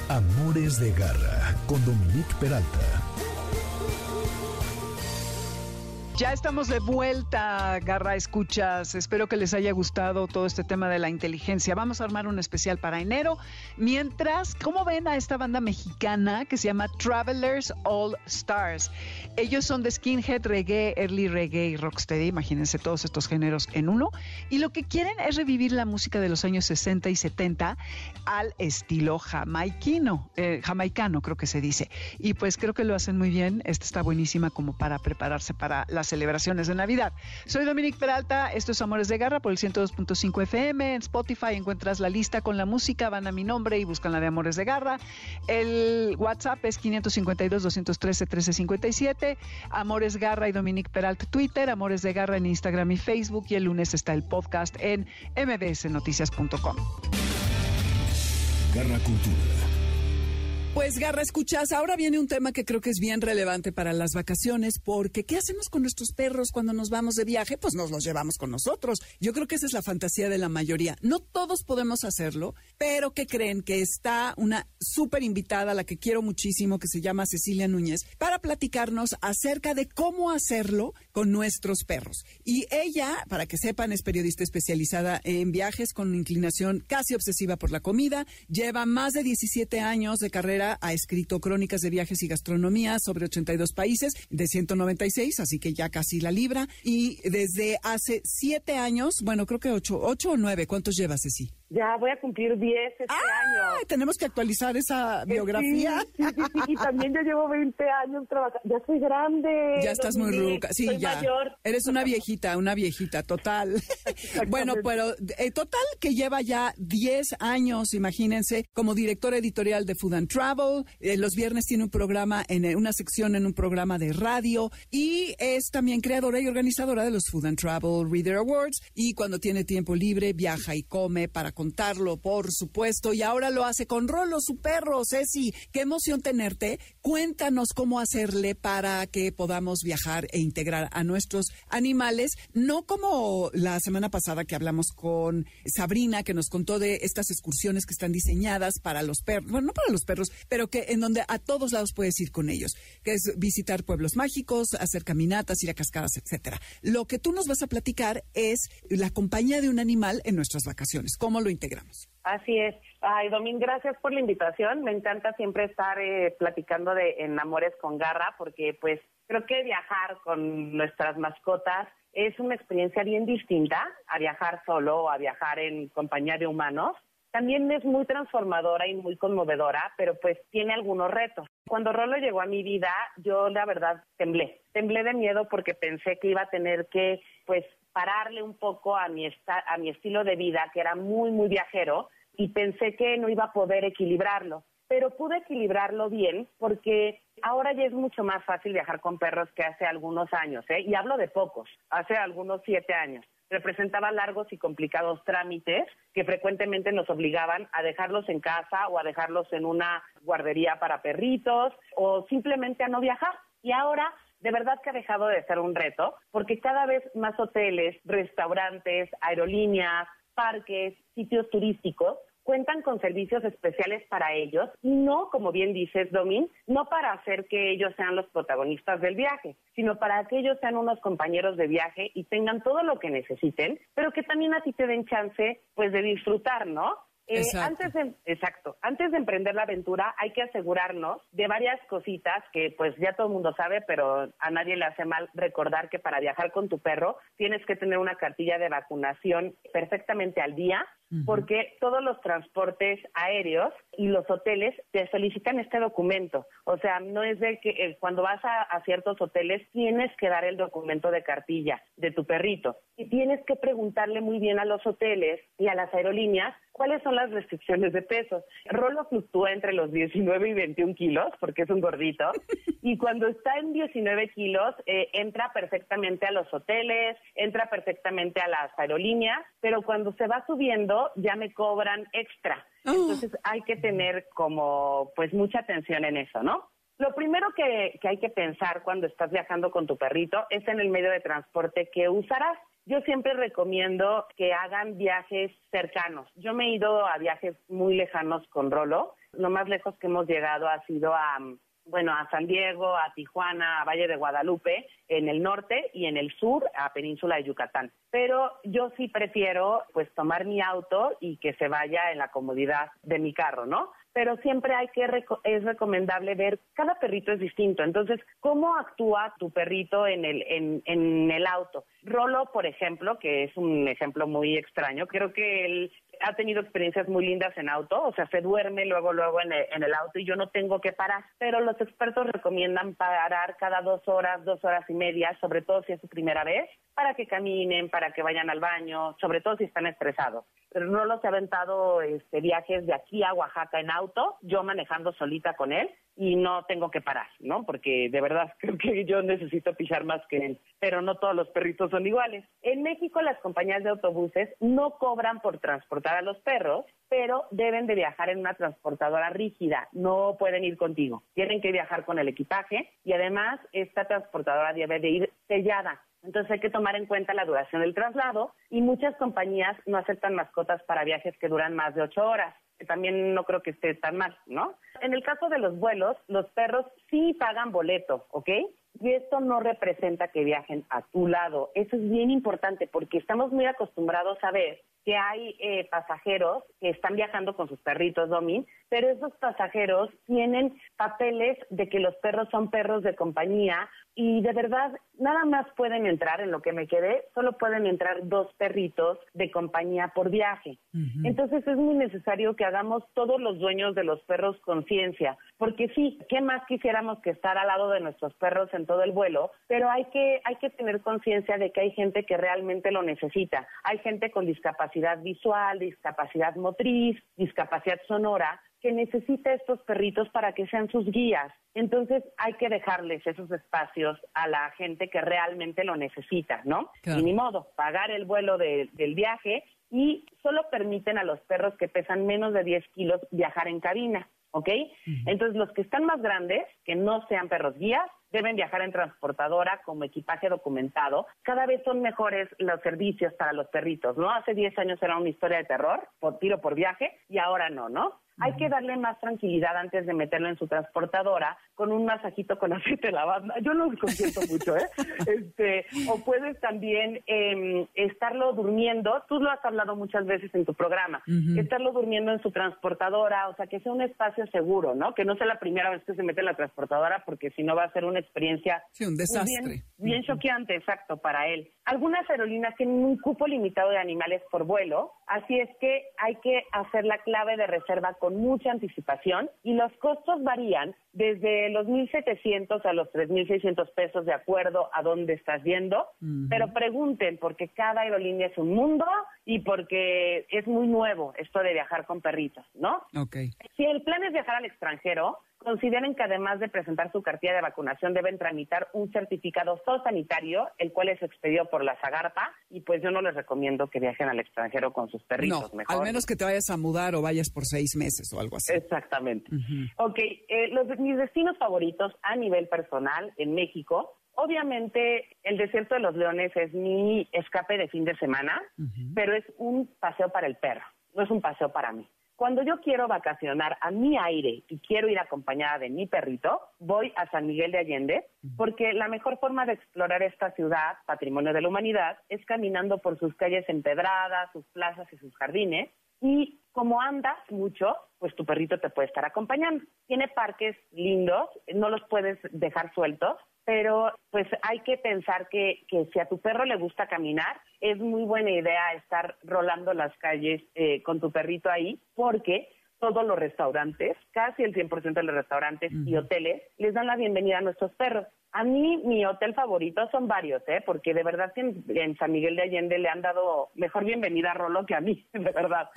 Amores de Garra con Dominique Peralta. Ya estamos de vuelta, Garra Escuchas. Espero que les haya gustado todo este tema de la inteligencia. Vamos a armar un especial para enero. Mientras, ¿cómo ven a esta banda mexicana que se llama Travelers All Stars? Ellos son de skinhead, reggae, early reggae y rocksteady. Imagínense todos estos géneros en uno. Y lo que quieren es revivir la música de los años 60 y 70 al estilo jamaiquino, eh, jamaicano creo que se dice. Y pues creo que lo hacen muy bien. Esta está buenísima como para prepararse para la celebraciones de Navidad. Soy Dominique Peralta, esto es Amores de Garra por el 102.5 FM. En Spotify encuentras la lista con la música, van a mi nombre y buscan la de Amores de Garra. El WhatsApp es 552-213-1357. Amores Garra y Dominique Peralta Twitter, Amores de Garra en Instagram y Facebook. Y el lunes está el podcast en mbsnoticias.com. Garra Cultura. Pues Garra, escuchas, ahora viene un tema que creo que es bien relevante para las vacaciones, porque ¿qué hacemos con nuestros perros cuando nos vamos de viaje? Pues nos los llevamos con nosotros. Yo creo que esa es la fantasía de la mayoría. No todos podemos hacerlo, pero que creen que está una súper invitada, la que quiero muchísimo, que se llama Cecilia Núñez, para platicarnos acerca de cómo hacerlo con nuestros perros. Y ella, para que sepan, es periodista especializada en viajes con inclinación casi obsesiva por la comida, lleva más de 17 años de carrera ha escrito crónicas de viajes y gastronomía sobre 82 países de 196, así que ya casi la libra. Y desde hace siete años, bueno, creo que ocho, ocho o nueve, ¿cuántos llevas, Ceci? Ya voy a cumplir 10 este año. Tenemos que actualizar esa biografía. Sí, sí, sí, y también yo llevo 20 años trabajando. Ya soy grande. Ya estás muy ruca. Sí, ya. Mayor. Eres una viejita, una viejita, total. bueno, pero eh, total que lleva ya 10 años, imagínense, como directora editorial de Food and Travel. Eh, los viernes tiene un programa, en eh, una sección en un programa de radio. Y es también creadora y organizadora de los Food and Travel Reader Awards. Y cuando tiene tiempo libre, viaja y come para contarlo, por supuesto, y ahora lo hace con Rolo, su perro. Ceci, qué emoción tenerte. Cuéntanos cómo hacerle para que podamos viajar e integrar a nuestros animales, no como la semana pasada que hablamos con Sabrina, que nos contó de estas excursiones que están diseñadas para los perros, bueno, no para los perros, pero que en donde a todos lados puedes ir con ellos, que es visitar pueblos mágicos, hacer caminatas, ir a cascadas, etcétera. Lo que tú nos vas a platicar es la compañía de un animal en nuestras vacaciones. ¿Cómo lo integramos. Así es. Ay, Domín, gracias por la invitación. Me encanta siempre estar eh, platicando de enamores con Garra, porque pues creo que viajar con nuestras mascotas es una experiencia bien distinta a viajar solo o a viajar en compañía de humanos. También es muy transformadora y muy conmovedora, pero pues tiene algunos retos. Cuando Rolo llegó a mi vida, yo la verdad temblé. Temblé de miedo porque pensé que iba a tener que pues pararle un poco a mi, a mi estilo de vida, que era muy, muy viajero, y pensé que no iba a poder equilibrarlo. Pero pude equilibrarlo bien porque ahora ya es mucho más fácil viajar con perros que hace algunos años, ¿eh? y hablo de pocos, hace algunos siete años. Representaba largos y complicados trámites que frecuentemente nos obligaban a dejarlos en casa o a dejarlos en una guardería para perritos o simplemente a no viajar. Y ahora de verdad que ha dejado de ser un reto, porque cada vez más hoteles, restaurantes, aerolíneas, parques, sitios turísticos cuentan con servicios especiales para ellos y no, como bien dices, Domin, no para hacer que ellos sean los protagonistas del viaje, sino para que ellos sean unos compañeros de viaje y tengan todo lo que necesiten, pero que también a ti te den chance, pues, de disfrutar, ¿no? Eh, antes de, exacto, antes de emprender la aventura hay que asegurarnos de varias cositas que pues ya todo el mundo sabe, pero a nadie le hace mal recordar que para viajar con tu perro tienes que tener una cartilla de vacunación perfectamente al día, porque todos los transportes aéreos y los hoteles te solicitan este documento. O sea, no es de que eh, cuando vas a, ciertos hoteles tienes que dar el documento de cartilla de tu perrito. Y tienes que preguntarle muy bien a los hoteles y a las aerolíneas cuáles son las restricciones de peso. Rolo fluctúa entre los 19 y 21 kilos porque es un gordito y cuando está en 19 kilos eh, entra perfectamente a los hoteles, entra perfectamente a las aerolíneas, pero cuando se va subiendo ya me cobran extra. Oh. Entonces hay que tener como pues mucha atención en eso, ¿no? Lo primero que, que hay que pensar cuando estás viajando con tu perrito es en el medio de transporte que usarás. Yo siempre recomiendo que hagan viajes cercanos. Yo me he ido a viajes muy lejanos con Rolo. Lo más lejos que hemos llegado ha sido a, bueno, a San Diego, a Tijuana, a Valle de Guadalupe, en el norte y en el sur, a Península de Yucatán. Pero yo sí prefiero pues tomar mi auto y que se vaya en la comodidad de mi carro, ¿no? Pero siempre hay que es recomendable ver cada perrito es distinto entonces cómo actúa tu perrito en el en, en el auto Rolo por ejemplo que es un ejemplo muy extraño creo que él ha tenido experiencias muy lindas en auto, o sea, se duerme luego, luego en el, auto y yo no tengo que parar. Pero los expertos recomiendan parar cada dos horas, dos horas y media, sobre todo si es su primera vez, para que caminen, para que vayan al baño, sobre todo si están estresados. No los he aventado este, viajes de aquí a Oaxaca en auto, yo manejando solita con él y no tengo que parar, ¿no? Porque de verdad creo que yo necesito pisar más que él, pero no todos los perritos son iguales. En México las compañías de autobuses no cobran por transportar a los perros, pero deben de viajar en una transportadora rígida, no pueden ir contigo, tienen que viajar con el equipaje y además esta transportadora debe de ir sellada. Entonces hay que tomar en cuenta la duración del traslado y muchas compañías no aceptan mascotas para viajes que duran más de ocho horas también no creo que esté tan mal, ¿no? En el caso de los vuelos, los perros sí pagan boleto, ¿ok? Y esto no representa que viajen a tu lado. Eso es bien importante porque estamos muy acostumbrados a ver que hay eh, pasajeros que están viajando con sus perritos, Domi, pero esos pasajeros tienen papeles de que los perros son perros de compañía y de verdad nada más pueden entrar, en lo que me quedé, solo pueden entrar dos perritos de compañía por viaje. Entonces es muy necesario que hagamos todos los dueños de los perros conciencia, porque sí, ¿qué más quisiéramos que estar al lado de nuestros perros en todo el vuelo? Pero hay que, hay que tener conciencia de que hay gente que realmente lo necesita. Hay gente con discapacidad visual, discapacidad motriz, discapacidad sonora, que necesita estos perritos para que sean sus guías. Entonces hay que dejarles esos espacios a la gente que realmente lo necesita, ¿no? Y ni modo, pagar el vuelo del viaje y solo permiten a los perros que pesan menos de 10 kilos viajar en cabina, ¿ok? Entonces los que están más grandes, que no sean perros guías, deben viajar en transportadora como equipaje documentado. Cada vez son mejores los servicios para los perritos, ¿no? Hace 10 años era una historia de terror, por tiro por viaje, y ahora no, ¿no? Hay que darle más tranquilidad antes de meterlo en su transportadora con un masajito con aceite de lavanda. Yo no lo consiento mucho, ¿eh? Este, o puedes también eh, estarlo durmiendo. Tú lo has hablado muchas veces en tu programa. Estarlo durmiendo en su transportadora, o sea, que sea un espacio seguro, ¿no? Que no sea la primera vez que se mete en la transportadora, porque si no va a ser una experiencia sí, un desastre. bien, bien choqueante, exacto, para él. Algunas aerolíneas tienen un cupo limitado de animales por vuelo, así es que hay que hacer la clave de reserva con mucha anticipación y los costos varían desde los 1.700 a los 3.600 pesos de acuerdo a dónde estás yendo, pero pregunten porque cada aerolínea es un mundo y porque es muy nuevo esto de viajar con perritos, ¿no? Okay. Si el plan es viajar al extranjero, consideren que además de presentar su cartilla de vacunación deben tramitar un certificado sanitario, el cual es expedido por la Zagarpa, y pues yo no les recomiendo que viajen al extranjero con sus perritos. No, al menos que te vayas a mudar o vayas por seis meses o algo así. Exactamente. Ok, eh, los, mis destinos favoritos a nivel personal en México Obviamente, el desierto de los leones es mi escape de fin de semana, pero es un paseo para el perro, no es un paseo para mí. Cuando yo quiero vacacionar a mi aire y quiero ir acompañada de mi perrito, voy a San Miguel de Allende, porque la mejor forma de explorar esta ciudad, patrimonio de la humanidad, es caminando por sus calles empedradas, sus plazas y sus jardines. Y como andas mucho, pues tu perrito te puede estar acompañando. Tiene parques lindos, no los puedes dejar sueltos, pero pues hay que pensar que, que, si a tu perro le gusta caminar, es muy buena idea estar rolando las calles eh, con tu perrito ahí, porque todos los restaurantes, casi el 100% de los restaurantes y hoteles, les dan la bienvenida a nuestros perros. A mí, mi hotel favorito son varios, ¿eh? porque de verdad que en, San Miguel de Allende le han dado mejor bienvenida a Rolo que a mí, de verdad.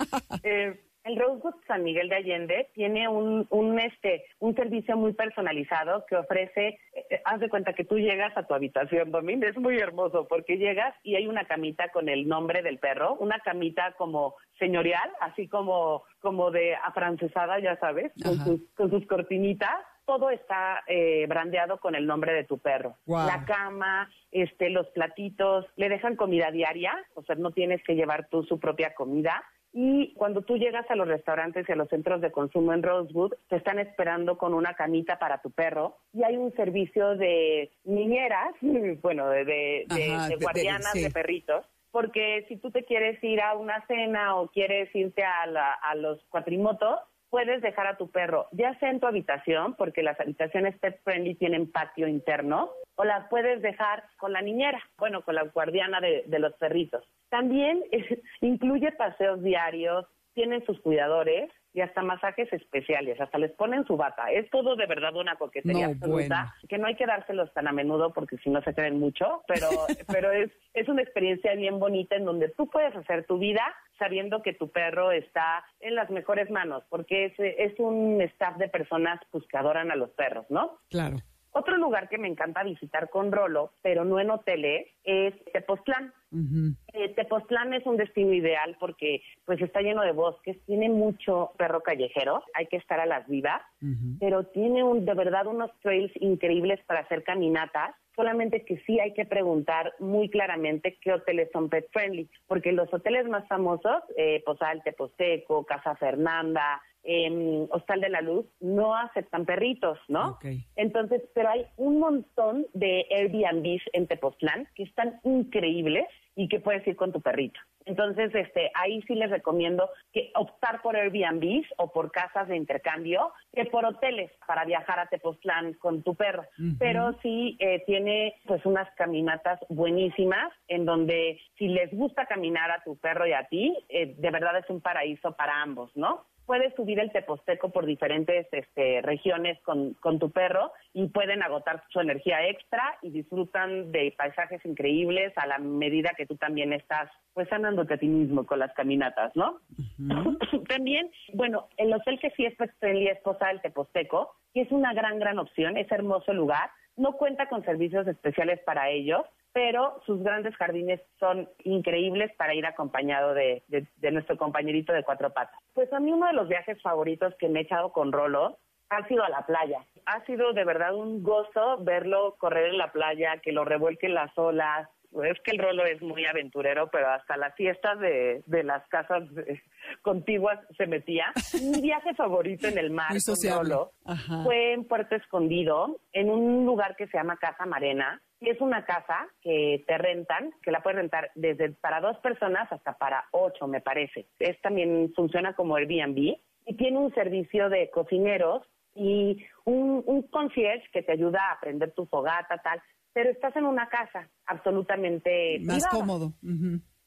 eh, el Rosewood San Miguel de Allende tiene un, un, este, un servicio muy personalizado que ofrece, eh, haz de cuenta que tú llegas a tu habitación, Domín, es muy hermoso porque llegas y hay una camita con el nombre del perro, una camita como señorial, así como, como de afrancesada, ya sabes, con sus, con sus cortinitas. Todo está eh, brandeado con el nombre de tu perro. La cama, este, los platitos, le dejan comida diaria, o sea, no tienes que llevar tú su propia comida Y cuando tú llegas a los restaurantes y a los centros de consumo en Rosewood, te están esperando con una camita para tu perro y hay un servicio de niñeras, bueno, de, guardianas de, perritos porque si tú te quieres ir a una cena o quieres irte a, a los cuatrimotos, puedes dejar a tu perro, ya sea en tu habitación, porque las habitaciones pet friendly tienen patio interno, o las puedes dejar con la niñera, bueno, con la guardiana de, los perritos. También incluye paseos diarios, tienen sus cuidadores y hasta masajes especiales, hasta les ponen su bata. Es todo de verdad una coquetería absoluta, que no hay que dárselos tan a menudo porque si no se creen mucho, pero, pero es, es una experiencia bien bonita en donde tú puedes hacer tu vida sabiendo que tu perro está en las mejores manos, porque es, es un staff de personas pues, que adoran a los perros, ¿no? Claro. Otro lugar que me encanta visitar con Rolo, pero no en hoteles, es Tepoztlán. Eh, Tepoztlán es un destino ideal porque pues está lleno de bosques, tiene mucho perro callejero, hay que estar a las vivas, pero tiene un, de verdad unos trails increíbles para hacer caminatas solamente que sí hay que preguntar muy claramente qué hoteles son pet friendly, porque los hoteles más famosos, eh, Posal, Teposteco, Casa Fernanda, eh, Hostal de la Luz no aceptan perritos, ¿no? Entonces, pero hay un montón de Airbnbs en Tepoztlán que están increíbles y que puedes ir con tu perrito. Entonces, este, ahí sí les recomiendo que optar por Airbnbs o por casas de intercambio que por hoteles para viajar a Tepoztlán con tu perro. Pero sí eh, tiene pues unas caminatas buenísimas en donde si les gusta caminar a tu perro y a ti, eh, de verdad es un paraíso para ambos, ¿no? Puedes subir el teposteco por diferentes este, regiones con, con, tu perro y pueden agotar su energía extra y disfrutan de paisajes increíbles a la medida que tú también estás pues sanándote a ti mismo con las caminatas, ¿no? también, bueno, el hotel que sí es friendly es del Teposteco, que es una gran, gran opción, es hermoso lugar, no cuenta con servicios especiales para ellos, pero sus grandes jardines son increíbles para ir acompañado de, nuestro compañerito de cuatro patas. Pues a mí uno de los viajes favoritos que me he echado con Rolo ha sido a la playa. Ha sido de verdad un gozo verlo correr en la playa, que lo revuelquen las olas, es que el Rolo es muy aventurero, pero hasta las fiestas de, las casas contiguas se metía. Mi viaje favorito en el mar con Rolo fue en Puerto Escondido, en un lugar que se llama Casa Marena. Y es una casa que te rentan, que la puedes rentar desde para dos personas hasta para ocho, me parece. Es también funciona como Airbnb y tiene un servicio de cocineros y un, un concierge que te ayuda a aprender tu fogata, tal pero estás en una casa absolutamente más cómodo.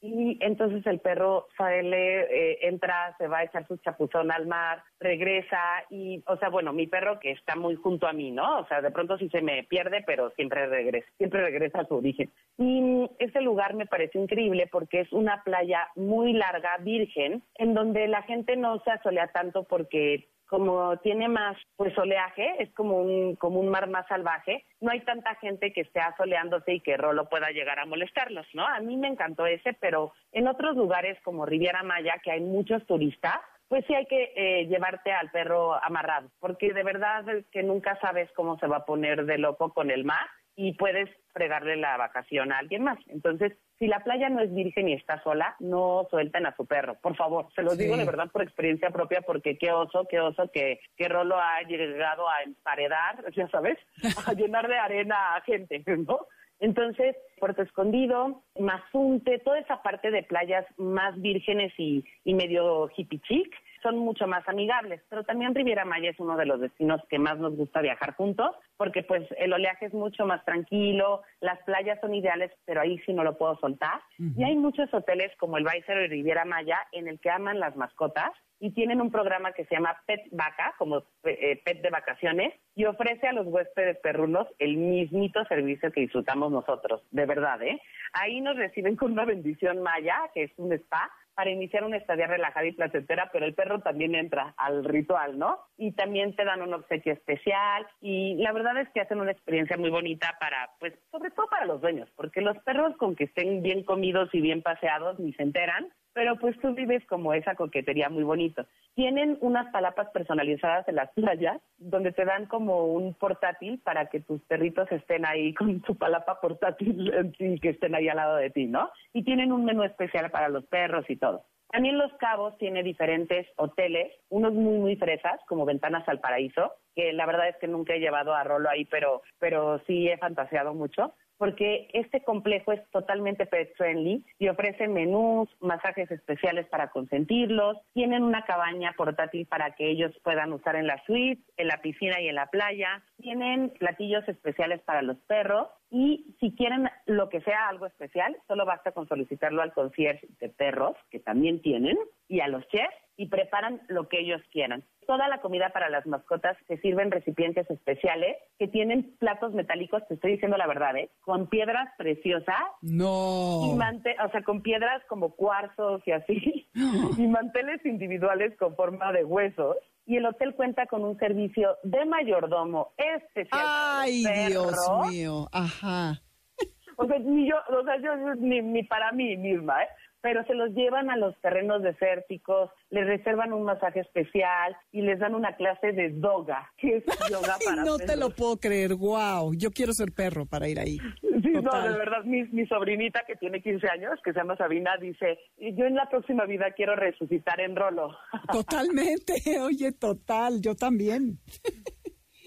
Y entonces el perro sale, eh, entra, se va a echar su chapuzón al mar, regresa y, o sea, bueno, mi perro que está muy junto a mí, ¿no? O sea, de pronto sí se me pierde, pero siempre regresa, siempre regresa a su origen. Y ese lugar me parece increíble porque es una playa muy larga, virgen, en donde la gente no se asolea tanto porque como tiene más pues oleaje, es como un, como un mar más salvaje, no hay tanta gente que esté asoleándose y que Rolo pueda llegar a molestarlos, ¿no? A mí me encantó ese, pero en otros lugares como Riviera Maya, que hay muchos turistas, pues sí hay que eh, llevarte al perro amarrado, porque de verdad es que nunca sabes cómo se va a poner de loco con el mar y puedes fregarle la vacación a alguien más. Entonces, si la playa no es virgen y está sola, no suelten a su perro, por favor. Se los digo de verdad por experiencia propia, porque qué oso, qué oso que, que Rolo ha llegado a emparedar, ya sabes, a llenar de arena a gente, ¿no? Entonces, Puerto Escondido, Mazunte, toda esa parte de playas más vírgenes y, y medio hippie chic, son mucho más amigables. Pero también Riviera Maya es uno de los destinos que más nos gusta viajar juntos, porque pues el oleaje es mucho más tranquilo, las playas son ideales, pero ahí sí no lo puedo soltar. Y hay muchos hoteles como el Viceroy Riviera Maya en el que aman las mascotas y tienen un programa que se llama Pet Vaca, como eh, Pet de vacaciones, y ofrece a los huéspedes perrunos el mismito servicio que disfrutamos nosotros, de verdad, ¿eh? Ahí nos reciben con una bendición maya, que es un spa, para iniciar una estadía relajada y placentera, pero el perro también entra al ritual, ¿no? Y también te dan un obsequio especial y la verdad es que hacen una experiencia muy bonita para, pues, sobre todo para los dueños, porque los perros con que estén bien comidos y bien paseados ni se enteran, pero pues tú vives como esa coquetería muy bonito. Tienen unas palapas personalizadas en las playas donde te dan como un portátil para que tus perritos estén ahí con su palapa portátil y que estén ahí al lado de ti, ¿no? Y tienen un menú especial para los perros y todo. También Los Cabos tiene diferentes hoteles, unos muy, muy fresas, como Ventanas al Paraíso, que la verdad es que nunca he llevado a Rolo ahí, pero, pero sí he fantaseado mucho porque este complejo es totalmente pet friendly y ofrece menús, masajes especiales para consentirlos, tienen una cabaña portátil para que ellos puedan usar en la suite, en la piscina y en la playa, tienen platillos especiales para los perros y si quieren lo que sea algo especial, solo basta con solicitarlo al concierge de perros, que también tienen, y a los chefs y preparan lo que ellos quieran. Toda la comida para las mascotas se sirve en recipientes especiales que tienen platos metálicos, te estoy diciendo la verdad, ¿eh? con piedras preciosas. No. Y o sea, con piedras como cuarzos y así. y manteles individuales con forma de huesos. Y el hotel cuenta con un servicio de mayordomo especial. Ay, Dios mío. Ajá. O sea, ni yo, o sea, yo ni, ni para mí misma, ¿eh? Pero se los llevan a los terrenos desérticos, les reservan un masaje especial y les dan una clase de doga, que es yoga para No te lo puedo creer, wow, yo quiero ser perro para ir ahí. Sí, no, de verdad, mi, mi sobrinita que tiene 15 años, que se llama Sabina, dice, yo en la próxima vida quiero resucitar en rolo. Totalmente, oye, total, yo también.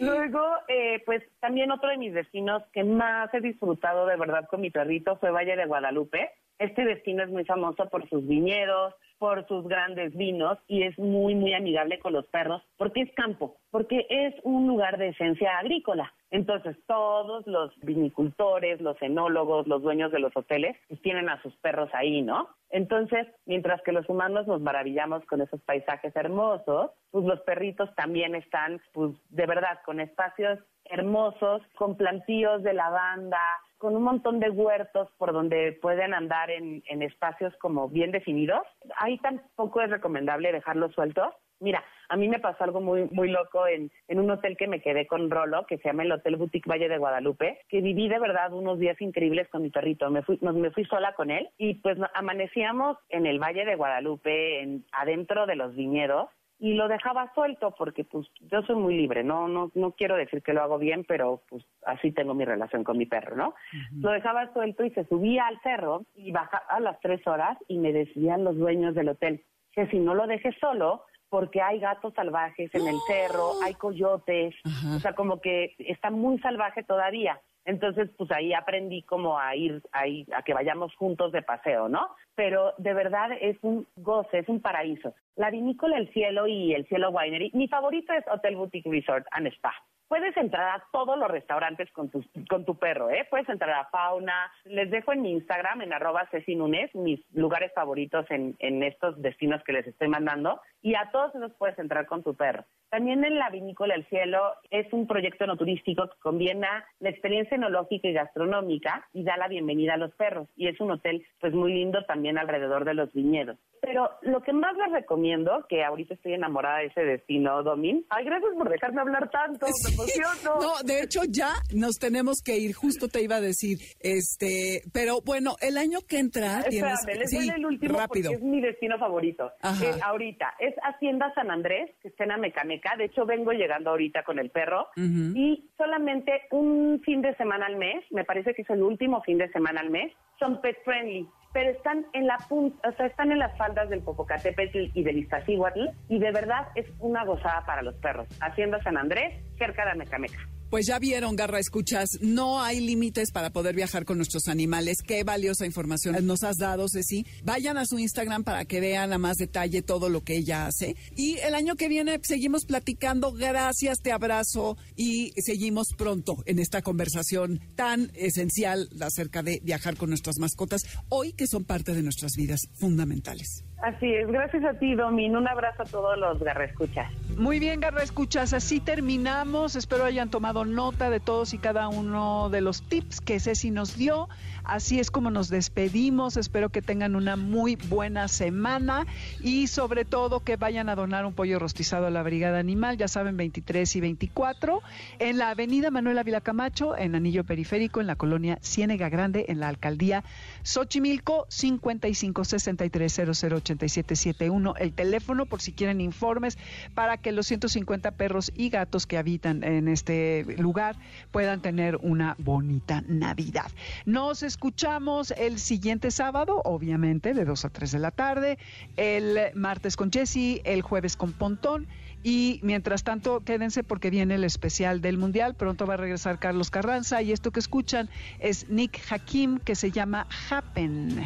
Luego, eh, pues también otro de mis destinos que más he disfrutado de verdad con mi perrito fue Valle de Guadalupe. Este destino es muy famoso por sus viñedos, por sus grandes vinos y es muy, muy amigable con los perros porque es campo, porque es un lugar de esencia agrícola. Entonces, todos los vinicultores, los enólogos, los dueños de los hoteles, pues tienen a sus perros ahí, ¿no? Entonces, mientras que los humanos nos maravillamos con esos paisajes hermosos, pues los perritos también están, pues de verdad, con espacios hermosos, con plantíos de lavanda, con un montón de huertos por donde pueden andar en, espacios como bien definidos. Ahí tampoco es recomendable dejarlos sueltos. Mira, a mí me pasó algo muy muy loco en, en un hotel que me quedé con Rolo, que se llama el Hotel Boutique Valle de Guadalupe, que viví de verdad unos días increíbles con mi perrito. Me fui, me fui sola con él y pues amanecíamos en el Valle de Guadalupe, en, adentro de los viñedos, y lo dejaba suelto porque pues yo soy muy libre, no no no quiero decir que lo hago bien, pero pues así tengo mi relación con mi perro, ¿no? Lo dejaba suelto y se subía al cerro y bajaba a las tres horas y me decían los dueños del hotel que si no lo dejes solo porque hay gatos salvajes en el cerro, hay coyotes, o sea, como que está muy salvaje todavía. Entonces, pues ahí aprendí como a ir, ahí, a que vayamos juntos de paseo, ¿no? Pero de verdad es un goce, es un paraíso. La vinícola El Cielo y El Cielo Winery, mi favorito es Hotel Boutique Resort and Spa puedes entrar a todos los restaurantes con tu, con tu perro, ¿eh? Puedes entrar a Fauna. Les dejo en mi Instagram, en arroba Nunes, mis lugares favoritos en, en estos destinos que les estoy mandando. Y a todos esos puedes entrar con tu perro. También en la Vinícola El Cielo es un proyecto no turístico que combina la experiencia enológica y gastronómica y da la bienvenida a los perros. Y es un hotel pues muy lindo también alrededor de los viñedos. Pero lo que más les recomiendo, que ahorita estoy enamorada de ese destino, Domin. Ay, gracias por dejarme hablar tanto, me emociono. No, de hecho ya nos tenemos que ir, justo te iba a decir, este, pero bueno, el año que entra Espérame, tienes... les el último rápido. porque es mi destino favorito. Eh, ahorita, es Hacienda San Andrés, que está en Amecameca. De hecho, vengo llegando ahorita con el perro y solamente un fin de semana al mes, me parece que es el último fin de semana al mes, son pet friendly pero están en la punta, o sea, están en las faldas del Popocatépetl y del Iztaccíhuatl y de verdad es una gozada para los perros. Hacienda San Andrés, cerca de Amecameca. Pues ya vieron, Garra, escuchas, no hay límites para poder viajar con nuestros animales. Qué valiosa información nos has dado, Ceci. Vayan a su Instagram para que vean a más detalle todo lo que ella hace. Y el año que viene seguimos platicando. Gracias, te abrazo y seguimos pronto en esta conversación tan esencial acerca de viajar con nuestras mascotas, hoy que son parte de nuestras vidas fundamentales. Así es, gracias a ti, Domin. Un abrazo a todos los Garra Escuchas. Muy bien, Garra Escuchas, así terminamos. Espero hayan tomado nota de todos y cada uno de los tips que Ceci nos dio. Así es como nos despedimos. Espero que tengan una muy buena semana y sobre todo que vayan a donar un pollo rostizado a la Brigada Animal, ya saben, 23 y 24, en la avenida Manuel Ávila Camacho, en Anillo Periférico, en la colonia Ciénega Grande, en la alcaldía Xochimilco, 55 63 8771. El teléfono por si quieren informes para que los 150 perros y gatos que habitan en este lugar puedan tener una bonita Navidad. Nos escuchamos el siguiente sábado, obviamente, de 2 a 3 de la tarde, el martes con Jesse, el jueves con Pontón. Y mientras tanto, quédense porque viene el especial del Mundial. Pronto va a regresar Carlos Carranza y esto que escuchan es Nick Hakim que se llama Happen.